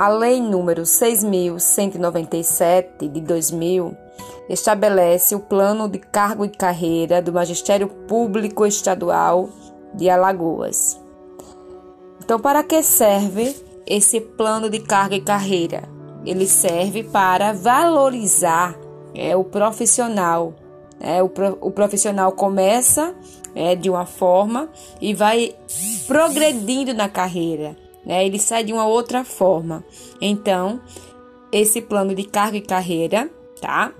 A Lei número 6.197 de 2000 estabelece o plano de cargo e carreira do Magistério Público Estadual de Alagoas. Então, para que serve esse plano de cargo e carreira? Ele serve para valorizar é, o profissional. É, o, pro, o profissional começa é, de uma forma e vai progredindo na carreira né? Ele sai de uma outra forma. Então, esse plano de carga e carreira, tá?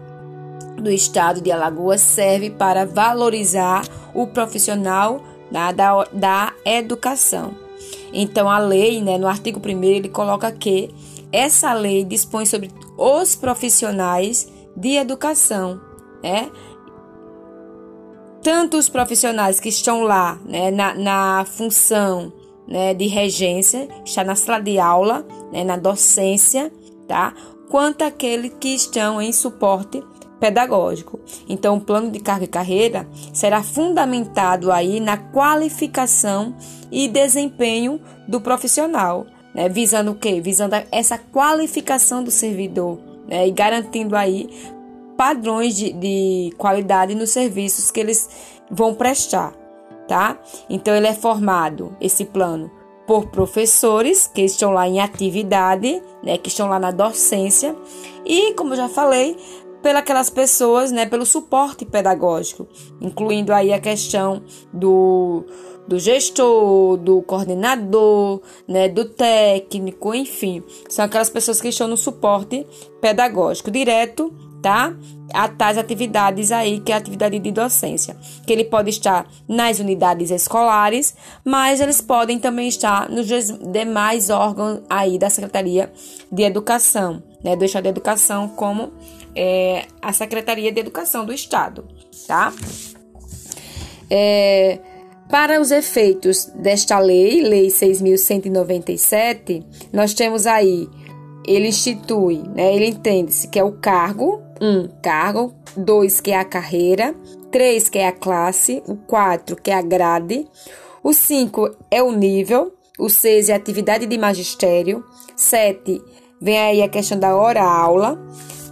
Do estado de Alagoas serve para valorizar o profissional da, da, da educação. Então, a lei, né, no artigo 1, ele coloca que essa lei dispõe sobre os profissionais de educação, né? Tanto os profissionais que estão lá, né, na, na função né, de regência, está na sala de aula, né, na docência, tá? Quanto aqueles que estão em suporte pedagógico. Então, o plano de carga e carreira será fundamentado aí na qualificação e desempenho do profissional, né? Visando o quê? Visando essa qualificação do servidor, né? E garantindo aí padrões de, de qualidade nos serviços que eles vão prestar tá? Então ele é formado esse plano por professores que estão lá em atividade, né, que estão lá na docência e, como eu já falei, pelas pessoas, né, pelo suporte pedagógico, incluindo aí a questão do, do gestor, do coordenador, né, do técnico, enfim, são aquelas pessoas que estão no suporte pedagógico direto tá? A tais atividades aí, que é a atividade de docência, que ele pode estar nas unidades escolares, mas eles podem também estar nos demais órgãos aí da Secretaria de Educação, né? Do Estado de Educação, como é, a Secretaria de Educação do Estado, tá? É, para os efeitos desta lei, Lei 6.197, nós temos aí, ele institui, né, ele entende-se que é o cargo um cargo, dois que é a carreira, três que é a classe, o quatro que é a grade, o cinco é o nível, o seis é a atividade de magistério, sete vem aí a questão da hora-aula,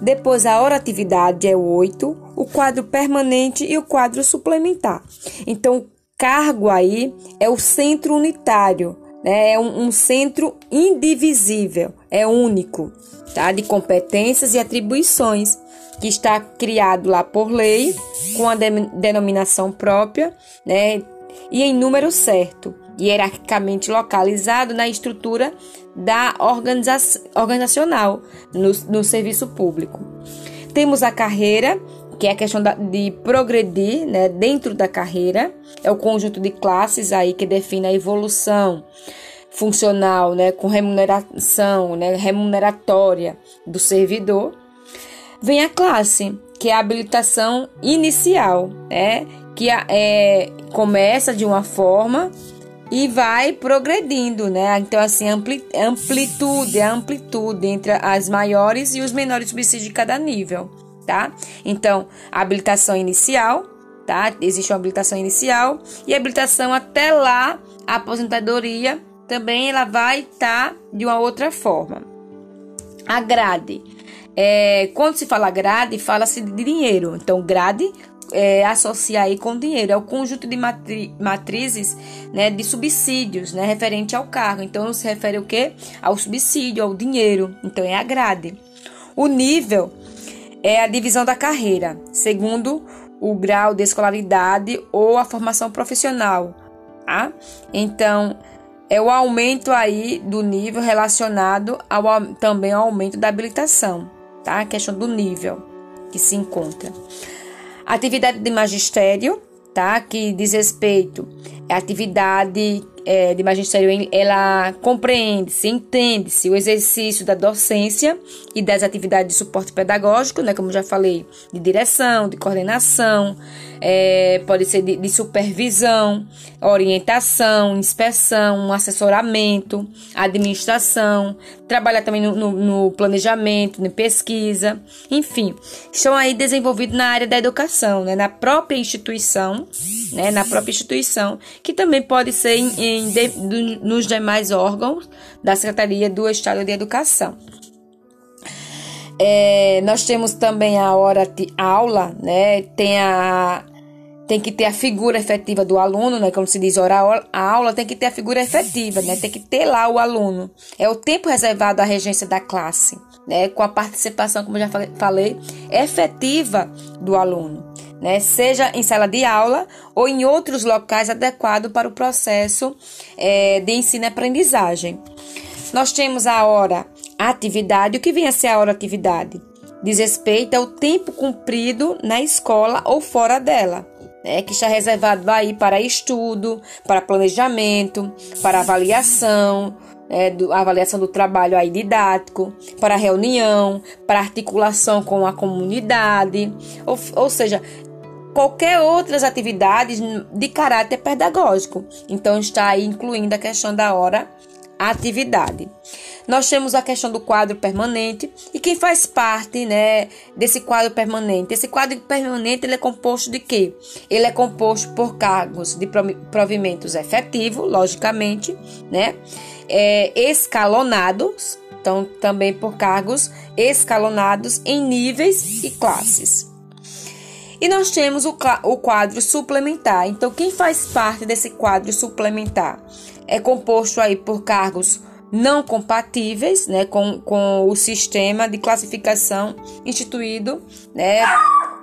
depois a hora-atividade é o oito, o quadro permanente e o quadro suplementar. Então, cargo aí é o centro unitário, né? é um, um centro indivisível, é único, tá? de competências e atribuições que está criado lá por lei, com a de denominação própria, né, e em número certo, hierarquicamente localizado na estrutura da organiza organizacional no, no serviço público. Temos a carreira, que é a questão da, de progredir né, dentro da carreira, é o conjunto de classes aí que define a evolução funcional, né, com remuneração, né, remuneratória do servidor. Vem a classe, que é a habilitação inicial, né? que é, começa de uma forma e vai progredindo, né? Então, assim, ampli, amplitude, a amplitude entre as maiores e os menores subsídios de cada nível, tá? Então, habilitação inicial, tá? Existe uma habilitação inicial e habilitação até lá, a aposentadoria, também ela vai estar tá de uma outra forma. A grade é, quando se fala grade, fala-se de dinheiro. Então, grade é, associar aí com dinheiro. É o conjunto de matri matrizes né, de subsídios né, referente ao cargo. Então, se refere o quê? Ao subsídio, ao dinheiro. Então, é a grade. O nível é a divisão da carreira, segundo o grau de escolaridade ou a formação profissional. Tá? Então, é o aumento aí do nível relacionado ao, também ao aumento da habilitação tá? A questão do nível que se encontra. Atividade de magistério, tá? Que diz respeito à atividade é, de magistério, ela compreende-se, entende-se o exercício da docência e das atividades de suporte pedagógico, né? Como já falei, de direção, de coordenação, é, pode ser de, de, supervisão, orientação, inspeção, assessoramento, administração, trabalhar também no, no, no planejamento, na pesquisa, enfim, estão aí desenvolvidos na área da educação, né, na própria instituição, né, na própria instituição, que também pode ser em, em de, nos demais órgãos da Secretaria do Estado de Educação. É, nós temos também a hora de aula, né? Tem a tem que ter a figura efetiva do aluno, né? Como se diz, hora a aula tem que ter a figura efetiva, né? Tem que ter lá o aluno. É o tempo reservado à regência da classe, né? Com a participação, como já falei, efetiva do aluno, né? Seja em sala de aula ou em outros locais adequados para o processo é, de ensino-aprendizagem. Nós temos a hora atividade. O que vem a ser a hora atividade? Diz respeito ao tempo cumprido na escola ou fora dela. Né, que está reservado aí para estudo, para planejamento, para avaliação, é, do, avaliação do trabalho aí didático, para reunião, para articulação com a comunidade, ou, ou seja, qualquer outras atividades de caráter pedagógico. Então está aí incluindo a questão da hora atividade. Nós temos a questão do quadro permanente e quem faz parte, né, desse quadro permanente. Esse quadro permanente ele é composto de quê? Ele é composto por cargos de provimentos efetivo, logicamente, né, é, escalonados, então também por cargos escalonados em níveis e classes. E nós temos o, o quadro suplementar. Então, quem faz parte desse quadro suplementar? É composto aí por cargos não compatíveis né, com, com o sistema de classificação instituído né,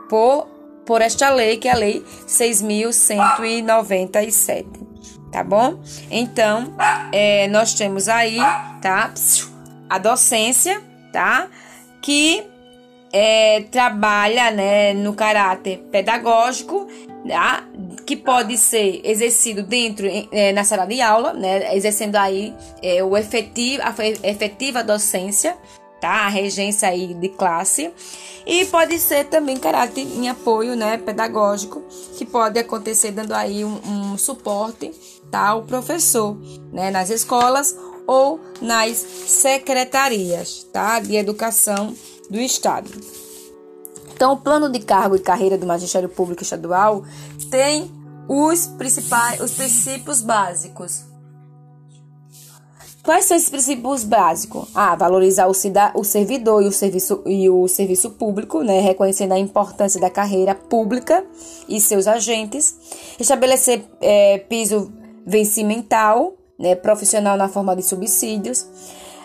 por, por esta lei, que é a Lei 6.197. Tá bom? Então, é, nós temos aí, tá? A docência, tá? Que é, trabalha né, no caráter pedagógico, tá? que pode ser exercido dentro é, na sala de aula, né, exercendo aí é, o efetivo, a efetiva docência, tá? a regência aí de classe, e pode ser também caráter em apoio né, pedagógico, que pode acontecer dando aí um, um suporte tá, ao professor né, nas escolas ou nas secretarias tá, de educação do Estado. Então, o plano de cargo e carreira do Magistério Público Estadual tem os principais, os princípios básicos. Quais são esses princípios básicos? Ah, valorizar o, o servidor e o serviço, e o serviço público, né? reconhecendo a importância da carreira pública e seus agentes. Estabelecer é, piso vencimental, né? profissional na forma de subsídios.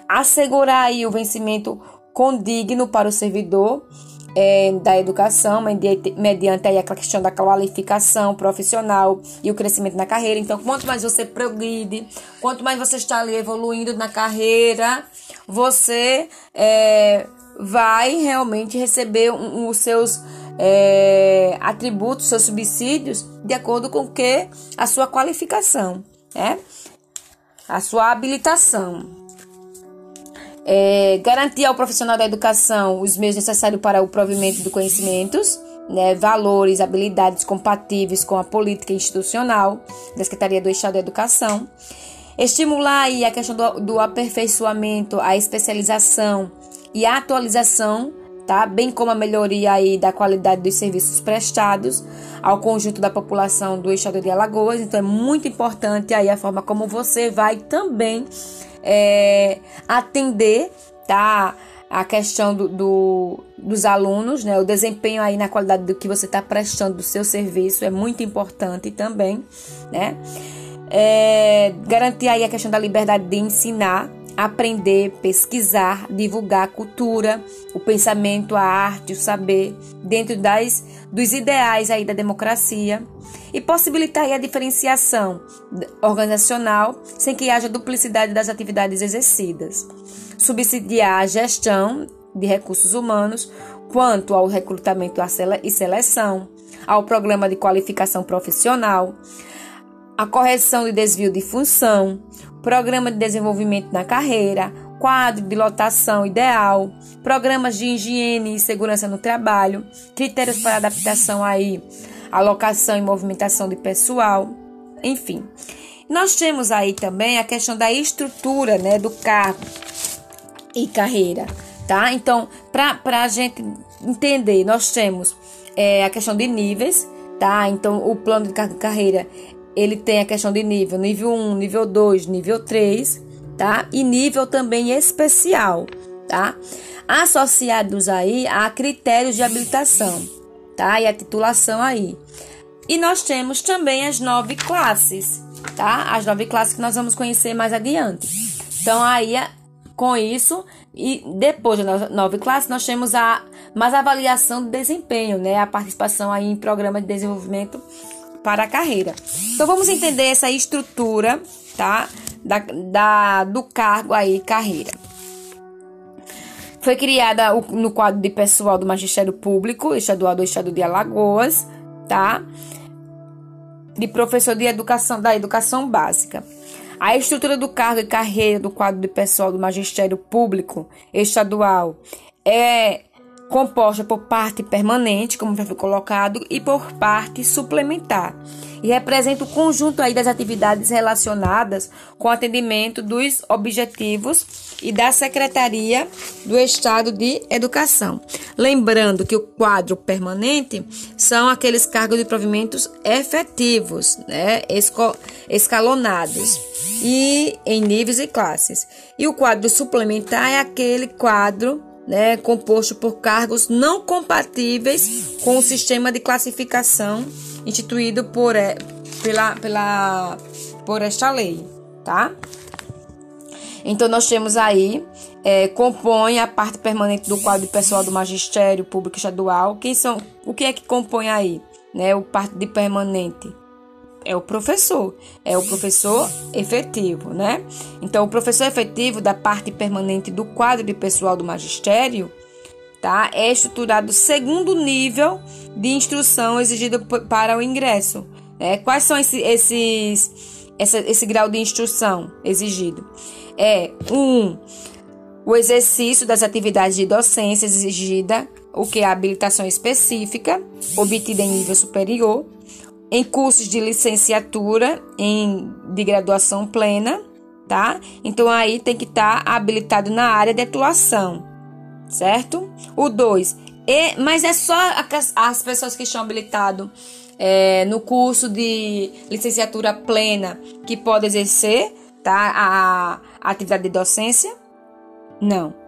Assegurar aí o vencimento condigno para o servidor é, da educação, mediante, aí a questão da qualificação profissional e o crescimento na carreira. Então, quanto mais você progride, quanto mais você está ali evoluindo na carreira, você é, vai realmente receber um, um, os seus é, atributos, seus subsídios, de acordo com que a sua qualificação, né? A sua habilitação é, garantir ao profissional da educação os meios necessários para o provimento de conhecimentos, né, valores, habilidades compatíveis com a política institucional da Secretaria do Estado da Educação, estimular aí a questão do, do aperfeiçoamento, a especialização e a atualização Tá? bem como a melhoria aí da qualidade dos serviços prestados ao conjunto da população do estado de Alagoas. Então é muito importante aí a forma como você vai também é, atender tá, a questão do, do, dos alunos, né? O desempenho aí na qualidade do que você está prestando do seu serviço é muito importante também, né? É, garantir aí a questão da liberdade de ensinar, aprender, pesquisar, divulgar a cultura, o pensamento, a arte, o saber, dentro das, dos ideais aí da democracia e possibilitar a diferenciação organizacional sem que haja duplicidade das atividades exercidas. Subsidiar a gestão de recursos humanos quanto ao recrutamento e seleção, ao programa de qualificação profissional, a correção de desvio de função, programa de desenvolvimento na carreira, quadro de lotação ideal, programas de higiene e segurança no trabalho, critérios para adaptação aí alocação e movimentação de pessoal, enfim. Nós temos aí também a questão da estrutura né, do cargo e carreira, tá? Então, para a gente entender, nós temos é, a questão de níveis, tá? Então, o plano de carreira, ele tem a questão de nível, nível 1, nível 2, nível 3, tá? E nível também especial, tá? Associados aí a critérios de habilitação, tá? E a titulação aí. E nós temos também as nove classes, tá? As nove classes que nós vamos conhecer mais adiante. Então, aí, com isso, e depois das nove classes, nós temos a mais avaliação do desempenho, né? A participação aí em programa de desenvolvimento para a carreira. Então, vamos entender essa estrutura, tá? Da, da, do cargo aí, carreira. Foi criada no quadro de pessoal do Magistério Público Estadual do Estado de Alagoas, tá? de professor de educação da educação básica. A estrutura do cargo e carreira do quadro de pessoal do magistério público estadual é composta por parte permanente, como já foi colocado, e por parte suplementar. E representa o conjunto aí das atividades relacionadas com o atendimento dos objetivos e da Secretaria do Estado de Educação. Lembrando que o quadro permanente são aqueles cargos de provimentos efetivos, né, escalonados e em níveis e classes. E o quadro suplementar é aquele quadro né, composto por cargos não compatíveis com o sistema de classificação instituído por, pela, pela, por esta lei, tá? Então, nós temos aí, é, compõe a parte permanente do quadro de pessoal do magistério público estadual. Quem são, o que é que compõe aí? Né, o parte de permanente é o professor, é o professor efetivo, né? Então, o professor efetivo da parte permanente do quadro de pessoal do magistério, tá? É estruturado segundo nível de instrução exigido para o ingresso. Né? Quais são esses, esses esse, esse grau de instrução exigido? É um o exercício das atividades de docência exigida, o que é a habilitação específica obtida em nível superior em cursos de licenciatura em, de graduação plena, tá? Então aí tem que estar tá habilitado na área de atuação, certo? O 2, mas é só as pessoas que estão habilitadas é, no curso de licenciatura plena que podem exercer tá, a, a atividade de docência? Não.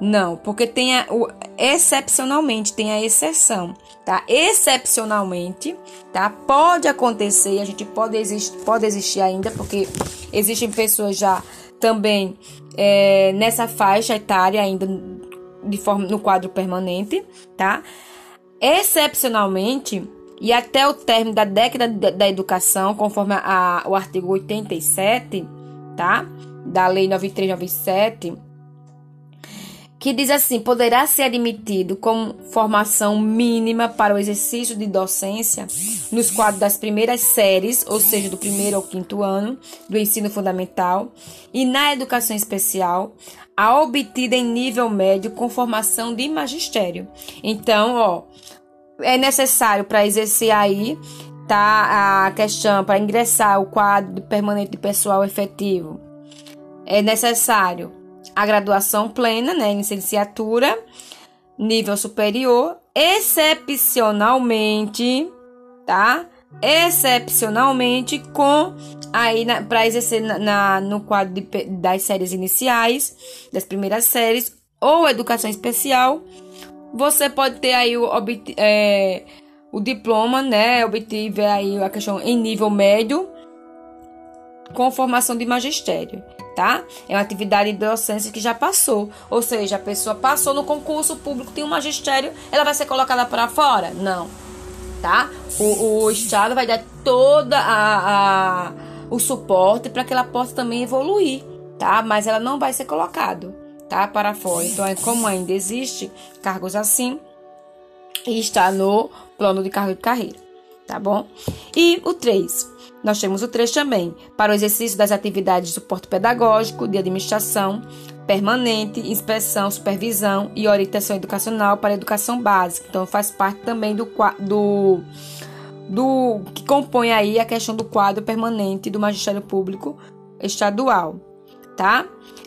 Não, porque tem a, o, excepcionalmente tem a exceção, tá? Excepcionalmente, tá? Pode acontecer, a gente pode pode existir ainda, porque existem pessoas já também é, nessa faixa etária ainda de forma no quadro permanente, tá? Excepcionalmente e até o término da década da educação, conforme a, o artigo 87, tá? Da Lei 9397 que diz assim: poderá ser admitido como formação mínima para o exercício de docência nos quadros das primeiras séries, ou seja, do primeiro ao quinto ano do ensino fundamental, e na educação especial, a obtida em nível médio com formação de magistério. Então, ó, é necessário para exercer aí tá a questão para ingressar o quadro permanente de pessoal efetivo. É necessário a graduação plena, né, licenciatura, nível superior, excepcionalmente, tá? Excepcionalmente com aí para exercer na, na, no quadro de, das séries iniciais, das primeiras séries ou educação especial, você pode ter aí o, é, o diploma, né? Obtive aí a questão em nível médio com formação de magistério tá? É uma atividade de docência que já passou. Ou seja, a pessoa passou no concurso público, tem um magistério, ela vai ser colocada para fora? Não, tá? O, o Estado vai dar toda a, a o suporte para que ela possa também evoluir, tá? Mas ela não vai ser colocada, tá? Para fora. Então, é como ainda existe cargos assim está no plano de cargo de carreira, tá bom? E o 3 nós temos o 3 também, para o exercício das atividades de suporte pedagógico, de administração, permanente, inspeção, supervisão e orientação educacional para a educação básica. Então, faz parte também do, do do que compõe aí a questão do quadro permanente do magistério público estadual, tá?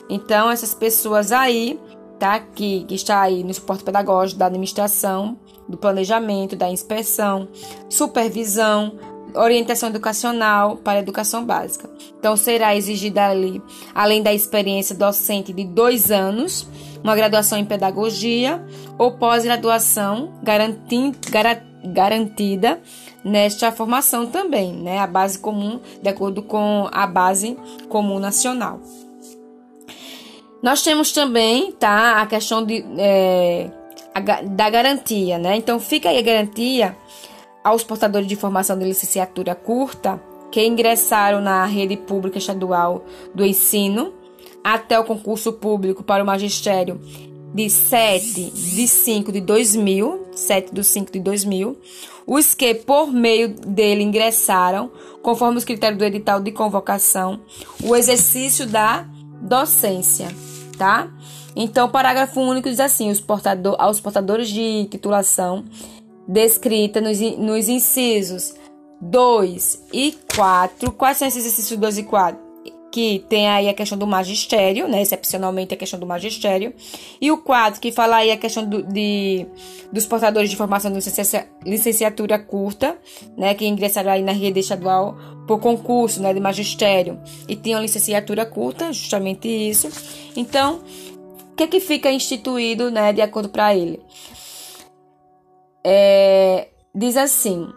Então essas pessoas aí, tá? Que, que está aí no suporte pedagógico da administração, do planejamento, da inspeção, supervisão, orientação educacional para educação básica. Então, será exigida ali, além da experiência docente de dois anos, uma graduação em pedagogia ou pós-graduação garantida nesta formação também, né? A base comum, de acordo com a base comum nacional. Nós temos também, tá, a questão de, é, da garantia, né? Então, fica aí a garantia aos portadores de formação de licenciatura curta que ingressaram na rede pública estadual do ensino até o concurso público para o magistério de 7 de 5 de 2000, 7 de 5 de 2000, os que por meio dele ingressaram, conforme os critérios do edital de convocação, o exercício da docência, tá? Então, o parágrafo único diz assim: os portador, aos portadores de titulação descrita nos, nos incisos 2 e 4. Quais são esses incisos 2 e 4? Que tem aí a questão do magistério, né? Excepcionalmente a questão do magistério. E o 4, que fala aí a questão do, de, dos portadores de formação de licenciatura curta, né? Que ingressaram aí na rede estadual por concurso, né? De magistério. E tinham licenciatura curta, justamente isso. Então, o que, que fica instituído, né? De acordo para ele? É, diz assim: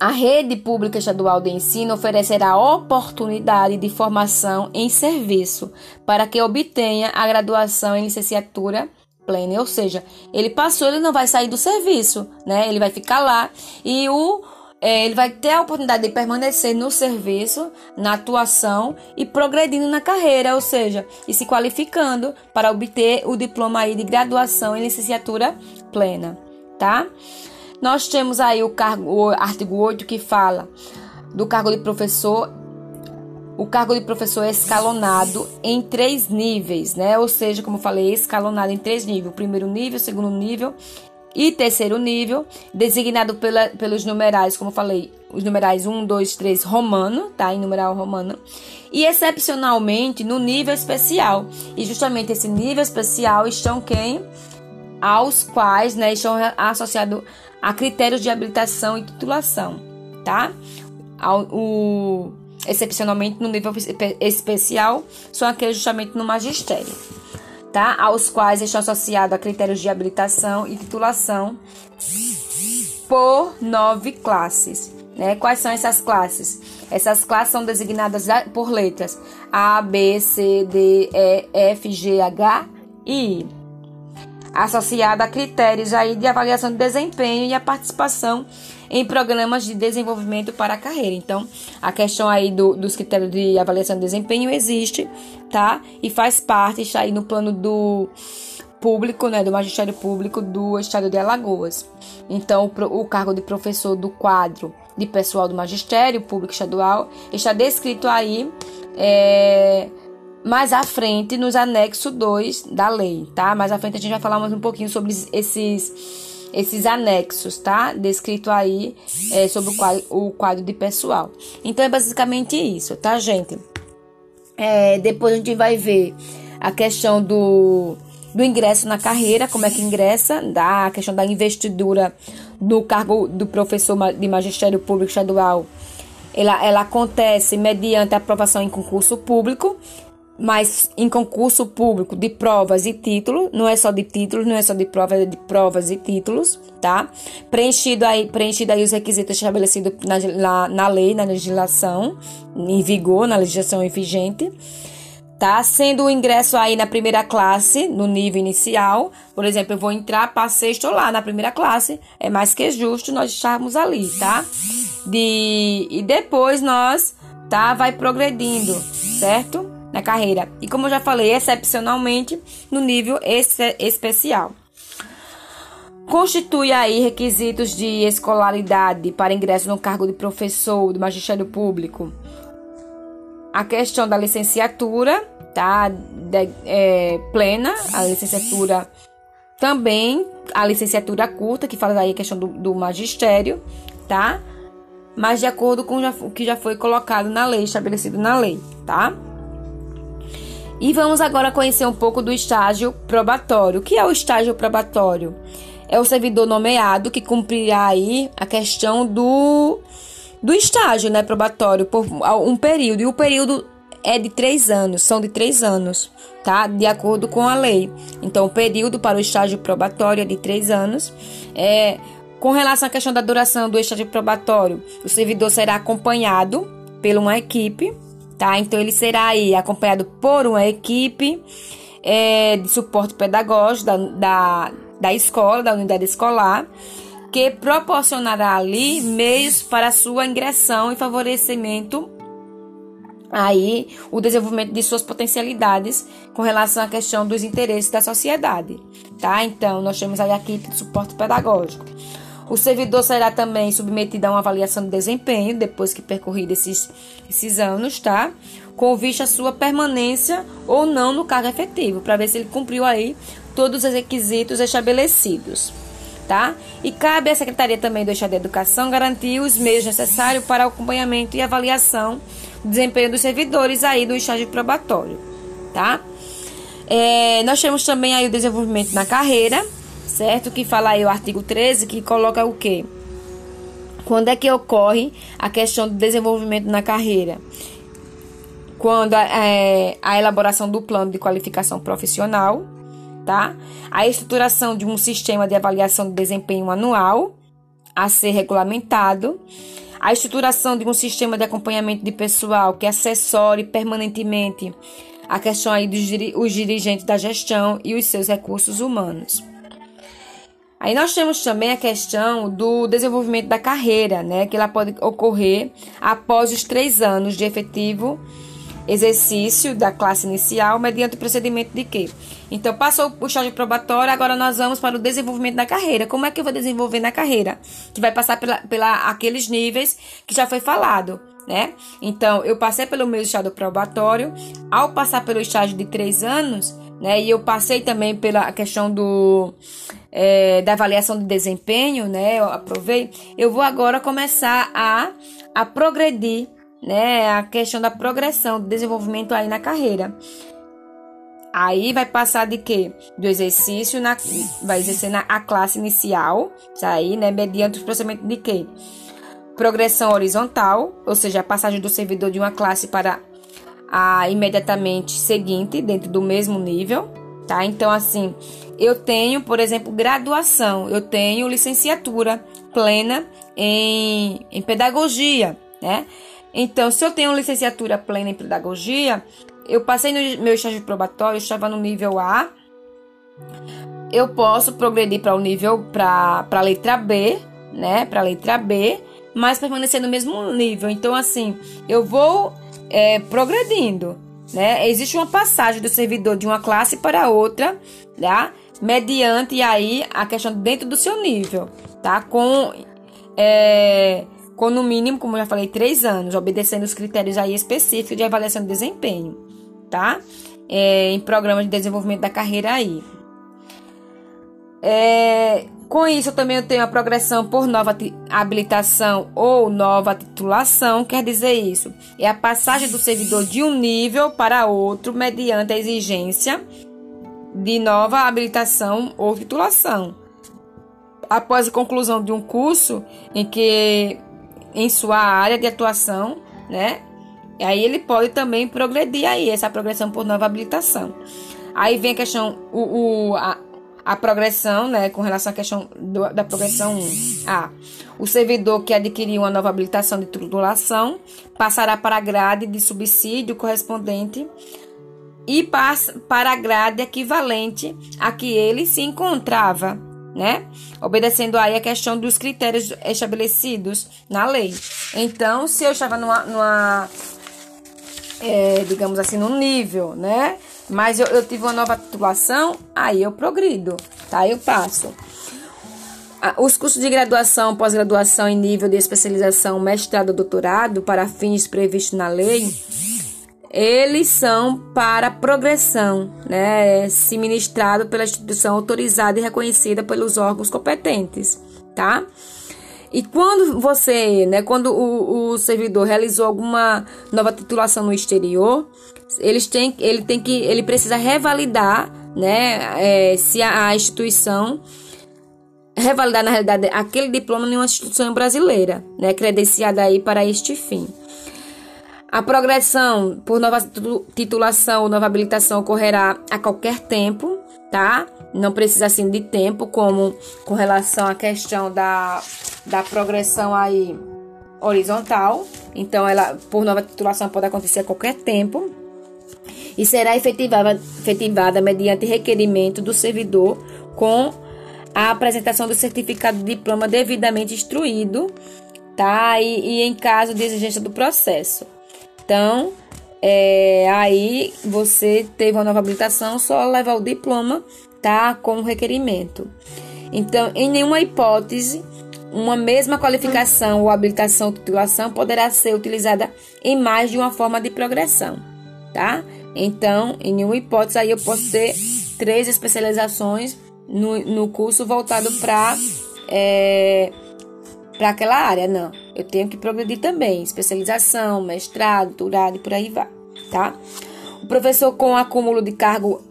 a rede pública estadual de ensino oferecerá oportunidade de formação em serviço para que obtenha a graduação em licenciatura plena, ou seja, ele passou, ele não vai sair do serviço, né? Ele vai ficar lá e o é, ele vai ter a oportunidade de permanecer no serviço, na atuação e progredindo na carreira, ou seja, e se qualificando para obter o diploma aí de graduação em licenciatura plena, tá? Nós temos aí o, cargo, o artigo 8 que fala do cargo de professor. O cargo de professor é escalonado em três níveis, né? Ou seja, como eu falei, escalonado em três níveis: primeiro nível, segundo nível e terceiro nível, designado pela, pelos numerais, como eu falei, os numerais 1, 2, 3 romano, tá? Em numeral romano. E excepcionalmente no nível especial. E justamente esse nível especial estão quem? Aos quais, né, estão associados a critérios de habilitação e titulação, tá? O, excepcionalmente no nível especial são aqueles justamente no magistério tá? aos quais estão associados a critérios de habilitação e titulação por nove classes. Né? Quais são essas classes? Essas classes são designadas por letras A, B, C, D, E, F, G, H e I associada a critérios aí de avaliação de desempenho e a participação em programas de desenvolvimento para a carreira. Então, a questão aí do, dos critérios de avaliação de desempenho existe, tá? E faz parte, está aí no plano do público, né, do magistério público do estado de Alagoas. Então, o, o cargo de professor do quadro de pessoal do magistério público estadual está descrito aí é, mais à frente nos anexo 2 da lei, tá? Mais à frente a gente vai falar mais um pouquinho sobre esses esses anexos, tá? Descrito aí é, sobre o quadro, o quadro de pessoal. Então é basicamente isso, tá, gente? É, depois a gente vai ver a questão do, do ingresso na carreira, como é que ingressa, da questão da investidura do cargo do professor de magistério público estadual. Ela, ela acontece mediante aprovação em concurso público mas em concurso público de provas e títulos, não é só de títulos, não é só de provas, é de provas e títulos, tá? Preenchido aí, preenchido aí os requisitos estabelecidos na, na, na lei, na legislação em vigor, na legislação vigente, tá? Sendo o ingresso aí na primeira classe, no nível inicial, por exemplo, eu vou entrar, passei, estou lá na primeira classe, é mais que justo nós estarmos ali, tá? De, e depois nós, tá? Vai progredindo, certo? Na carreira e, como eu já falei, excepcionalmente no nível especial. Constitui aí requisitos de escolaridade para ingresso no cargo de professor do magistério público. A questão da licenciatura, tá? De, é, plena, a licenciatura Também a licenciatura curta, que fala aí a questão do, do magistério, tá? Mas de acordo com o que já foi colocado na lei, estabelecido na lei, tá? E vamos agora conhecer um pouco do estágio probatório. O que é o estágio probatório? É o servidor nomeado que cumprirá aí a questão do, do estágio né, probatório por um período. E o período é de três anos, são de três anos, tá? De acordo com a lei. Então, o período para o estágio probatório é de três anos. É, com relação à questão da duração do estágio probatório, o servidor será acompanhado por uma equipe, tá? Então, ele será aí acompanhado por uma equipe é, de suporte pedagógico da, da, da escola, da unidade escolar, que proporcionará ali meios para sua ingressão e favorecimento aí o desenvolvimento de suas potencialidades com relação à questão dos interesses da sociedade, tá? Então, nós temos aí a equipe de suporte pedagógico. O servidor será também submetido a uma avaliação de desempenho depois que percorrido esses, esses anos, tá? Com vista à sua permanência ou não no cargo efetivo, para ver se ele cumpriu aí todos os requisitos estabelecidos. Tá? E cabe à Secretaria também do Estado de Educação garantir os meios necessários para acompanhamento e avaliação desempenho dos servidores aí do estágio probatório, tá? É, nós temos também aí o desenvolvimento na carreira, certo? Que fala aí o artigo 13, que coloca o quê? Quando é que ocorre a questão do desenvolvimento na carreira? Quando é, a elaboração do plano de qualificação profissional, tá? A estruturação de um sistema de avaliação de desempenho anual a ser regulamentado a estruturação de um sistema de acompanhamento de pessoal que assessore permanentemente a questão aí dos os dirigentes da gestão e os seus recursos humanos. Aí nós temos também a questão do desenvolvimento da carreira, né, que ela pode ocorrer após os três anos de efetivo exercício da classe inicial mediante o procedimento de quê? Então, passou o estágio probatório, agora nós vamos para o desenvolvimento da carreira. Como é que eu vou desenvolver na carreira? Que vai passar pela, pela aqueles níveis que já foi falado, né? Então, eu passei pelo meu estágio probatório, ao passar pelo estágio de três anos, né? E eu passei também pela questão do é, da avaliação de desempenho, né? Eu aprovei. Eu vou agora começar a, a progredir né? A questão da progressão, do desenvolvimento aí na carreira. Aí vai passar de quê? Do exercício na vai exercer na a classe inicial, isso aí, né, mediante o procedimento de quê? Progressão horizontal, ou seja, a passagem do servidor de uma classe para a imediatamente seguinte, dentro do mesmo nível, tá? Então assim, eu tenho, por exemplo, graduação, eu tenho licenciatura plena em, em pedagogia, né? Então, se eu tenho licenciatura plena em pedagogia, eu passei no meu estágio probatório, estava no nível A, eu posso progredir para o nível para a letra B, né? Para a letra B, mas permanecer no mesmo nível. Então, assim, eu vou é, progredindo, né? Existe uma passagem do servidor de uma classe para outra, tá? Mediante aí a questão dentro do seu nível, tá? Com é, com no mínimo, como eu já falei, três anos, obedecendo os critérios aí específicos de avaliação de desempenho, tá? É, em programas de desenvolvimento da carreira aí. É, com isso, eu também tenho a progressão por nova habilitação ou nova titulação. Quer dizer isso? É a passagem do servidor de um nível para outro mediante a exigência de nova habilitação ou titulação. Após a conclusão de um curso em que em sua área de atuação, né? Aí ele pode também progredir aí, essa progressão por nova habilitação. Aí vem a questão, o, o a, a, progressão, né, com relação à questão do, da progressão 1. A. O servidor que adquiriu uma nova habilitação de titulação passará para a grade de subsídio correspondente e passa para a grade equivalente a que ele se encontrava né? Obedecendo aí a questão dos critérios estabelecidos na lei. Então, se eu estava numa, numa é, digamos assim, num nível, né? Mas eu, eu tive uma nova titulação, aí eu progrido, tá? Eu passo. Os cursos de graduação, pós-graduação em nível de especialização, mestrado, doutorado, para fins previstos na lei, eles são para progressão, né? Se ministrado pela instituição autorizada e reconhecida pelos órgãos competentes, tá? E quando você, né, quando o, o servidor realizou alguma nova titulação no exterior, eles têm, ele tem que, ele precisa revalidar, né, é, se a, a instituição revalidar na realidade aquele diploma em uma instituição brasileira, né, credenciada aí para este fim. A progressão por nova titulação ou nova habilitação ocorrerá a qualquer tempo, tá? Não precisa assim de tempo, como com relação à questão da, da progressão aí horizontal. Então, ela por nova titulação pode acontecer a qualquer tempo e será efetivada, efetivada mediante requerimento do servidor com a apresentação do certificado de diploma devidamente instruído, tá? E, e em caso de exigência do processo. Então, é, aí você teve uma nova habilitação, só levar o diploma, tá? Com o requerimento. Então, em nenhuma hipótese, uma mesma qualificação ou habilitação ou titulação poderá ser utilizada em mais de uma forma de progressão, tá? Então, em nenhuma hipótese, aí eu posso ter três especializações no, no curso voltado para é, para aquela área, não. Eu tenho que progredir também, especialização, mestrado, doutorado e por aí vai, tá? O professor com acúmulo de cargo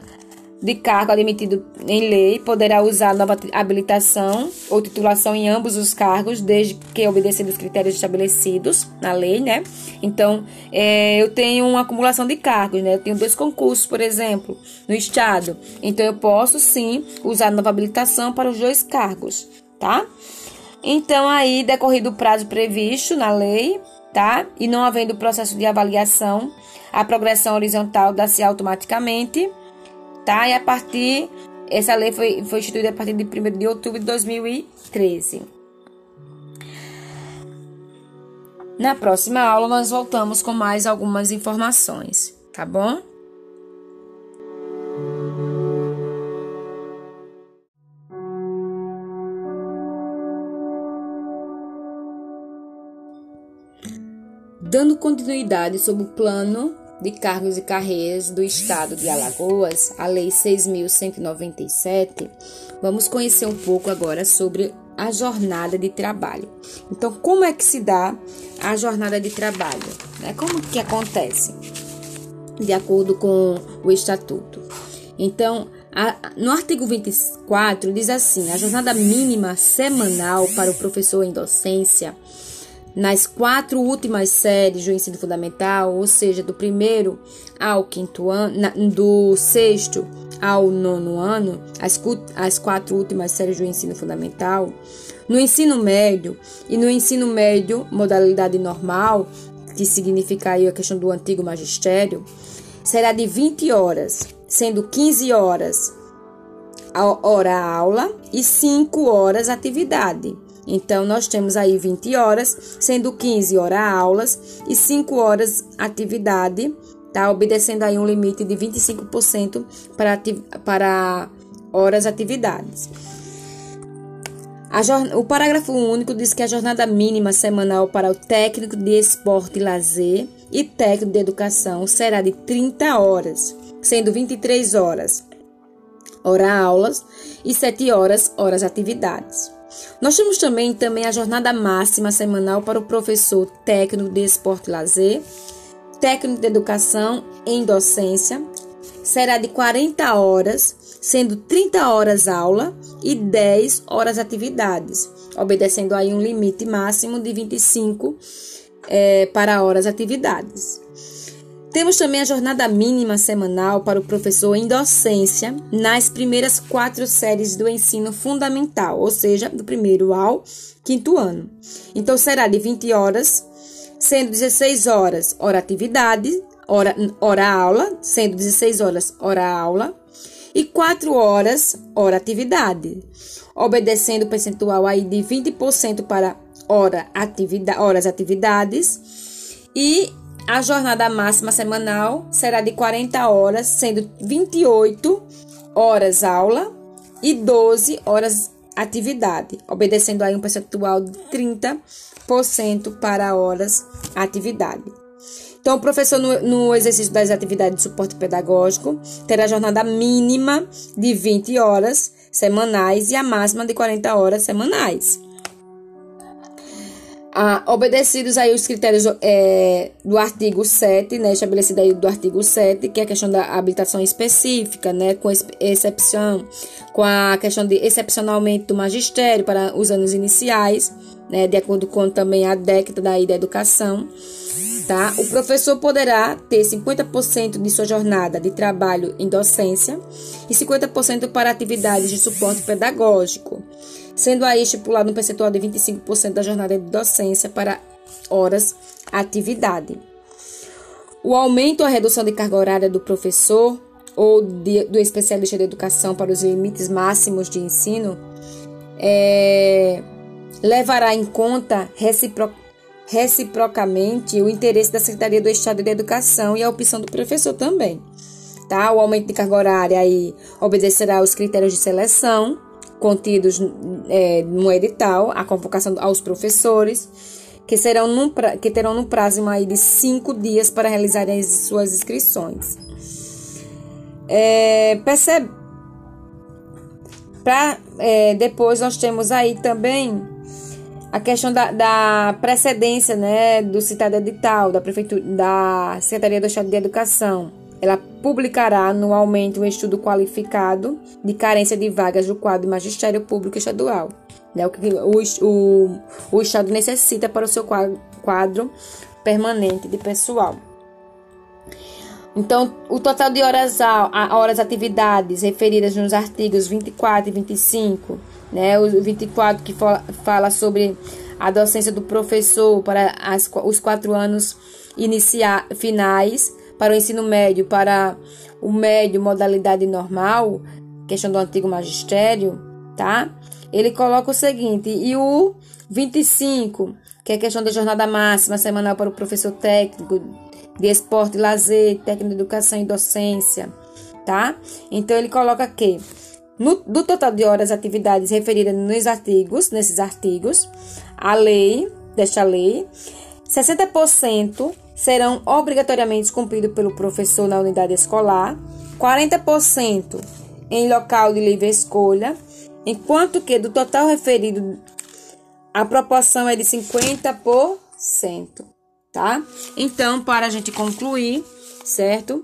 de cargo admitido em lei poderá usar nova habilitação ou titulação em ambos os cargos, desde que obedecendo os critérios estabelecidos na lei, né? Então, é, eu tenho uma acumulação de cargos, né? Eu tenho dois concursos, por exemplo, no Estado. Então, eu posso sim usar nova habilitação para os dois cargos, tá? Então, aí, decorrido o prazo previsto na lei, tá? E não havendo processo de avaliação, a progressão horizontal dá-se automaticamente E a partir essa lei foi, foi instituída a partir de 1 de outubro de 2013. Na próxima aula nós voltamos com mais algumas informações, tá bom? Dando continuidade sobre o plano de Cargos e Carreiras do Estado de Alagoas, a Lei 6.197, vamos conhecer um pouco agora sobre a jornada de trabalho. Então, como é que se dá a jornada de trabalho? Né? Como que acontece? De acordo com o Estatuto. Então, no artigo 24 diz assim: a jornada mínima semanal para o professor em docência nas quatro últimas séries do ensino fundamental, ou seja, do primeiro ao quinto ano, do sexto ao nono ano, as, as quatro últimas séries do ensino fundamental, no ensino médio e no ensino médio, modalidade normal, que significa aí a questão do antigo magistério, será de 20 horas, sendo 15 horas hora aula e 5 horas atividade. Então, nós temos aí 20 horas, sendo 15 horas aulas e 5 horas atividade, tá? Obedecendo aí um limite de 25% para, para horas atividades. o parágrafo único diz que a jornada mínima semanal para o técnico de esporte e lazer e técnico de educação será de 30 horas, sendo 23 horas hora aulas e 7 horas horas atividades. Nós temos também, também a jornada máxima semanal para o professor técnico de esporte e lazer, técnico de educação em docência, será de 40 horas, sendo 30 horas aula e 10 horas atividades, obedecendo aí um limite máximo de 25 é, para horas atividades. Temos também a jornada mínima semanal para o professor em docência nas primeiras quatro séries do ensino fundamental, ou seja, do primeiro ao quinto ano. Então será de 20 horas, sendo 16 horas hora atividade, hora, hora aula, sendo 16 horas hora aula, e 4 horas hora atividade, obedecendo o percentual aí de 20% para hora atividade, horas atividades e a jornada máxima semanal será de 40 horas, sendo 28 horas aula e 12 horas atividade, obedecendo aí um percentual de 30% para horas atividade. Então, o professor, no, no, exercício das atividades de suporte pedagógico, terá jornada mínima de 20 horas semanais e a máxima de 40 horas semanais. Ah, obedecidos aí os critérios é, do artigo 7, né, estabelecido aí do artigo 7, que é a questão da habilitação específica, né, com excepção, com a questão de excepcionalmente do magistério para os anos iniciais, né, de acordo com também a década da, da educação, tá? O professor poderá ter 50% de sua jornada de trabalho em docência e 50% para atividades de suporte pedagógico sendo aí estipulado um percentual de 25% da jornada de docência para horas atividade. O aumento ou redução de carga horária do professor ou de, do especialista de educação para os limites máximos de ensino é, levará em conta recipro, reciprocamente o interesse da Secretaria do Estado de Educação e a opção do professor também. Tá? O aumento de carga horária aí obedecerá aos critérios de seleção contidos é, no edital, a convocação aos professores, que, serão num, que terão no prazo de cinco dias para realizarem as suas inscrições. É, percebe? Pra, é, depois nós temos aí também a questão da, da, precedência né, do citado edital da prefeitura da Secretaria do Estado de Educação ela publicará anualmente um estudo qualificado de carência de vagas do quadro magistério público estadual, né, o que o, o, o Estado necessita para o seu quadro, quadro permanente de pessoal. Então, o total de horas, a, horas atividades referidas nos artigos 24 e 25, né, o 24 que fala, fala sobre a docência do professor para as, os quatro anos iniciais finais, para o ensino médio, para o médio, modalidade normal, questão do antigo magistério, tá? Ele coloca o seguinte, e o 25, que é questão da jornada máxima semanal para o professor técnico de esporte e lazer, técnico de educação e docência, tá? Então ele coloca que no, do total de horas atividades referidas nos artigos, nesses artigos, a lei, desta lei, 60% serão obrigatoriamente cumpridos pelo professor na unidade escolar, 40% em local de livre escolha, enquanto que do total referido a proporção é de 50%, tá? Então, para a gente concluir, certo?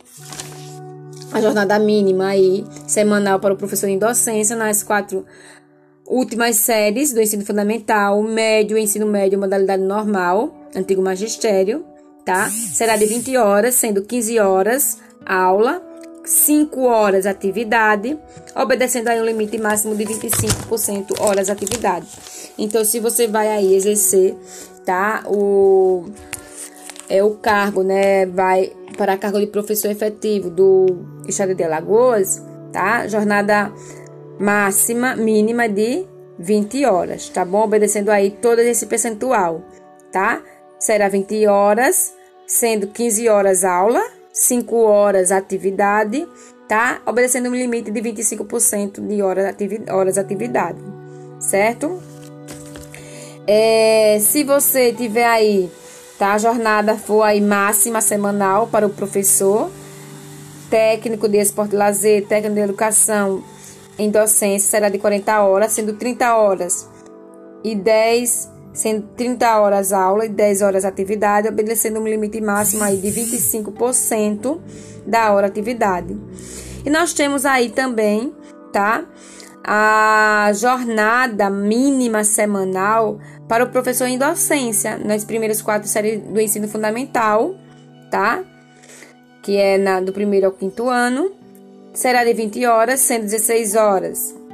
A jornada mínima aí, semanal para o professor em docência nas quatro últimas séries do ensino fundamental, médio, ensino médio, modalidade normal, antigo magistério, tá? Será de 20 horas, sendo 15 horas aula, 5 horas atividade, obedecendo aí um limite máximo de 25% horas atividade. Então, se você vai aí exercer, tá? O é o cargo, né? Vai para cargo de professor efetivo do Estado de Alagoas, tá? Jornada máxima, mínima de 20 horas, tá bom? Obedecendo aí todo esse percentual, tá? Será 20 horas sendo 15 horas aula, 5 horas atividade, tá? Obedecendo um limite de 25% de horas, ativi horas atividade, certo? É, se você tiver aí, tá? A jornada for aí máxima semanal para o professor, técnico de esporte e lazer, técnico de educação em docência será de 40 horas, sendo 30 horas e 10 sendo 30 horas aula e 10 horas atividade, obedecendo um limite máximo aí de 25% da hora atividade. E nós temos aí também, tá? A jornada mínima semanal para o professor em docência nas primeiras quatro séries do ensino fundamental, tá? Que é na, do primeiro ao quinto ano. Será de 20 horas, sendo 16 horas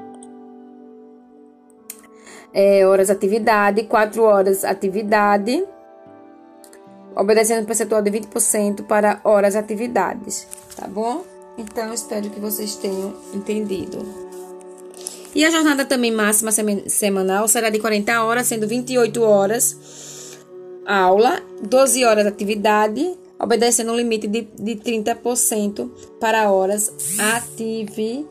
é, horas atividade, 4 horas atividade, obedecendo o percentual de 20% para horas atividades, tá bom? Então, espero que vocês tenham entendido. E a jornada também máxima semanal será de 40 horas, sendo 28 horas aula, 12 horas atividade, obedecendo um limite de, de 30% para horas atividades.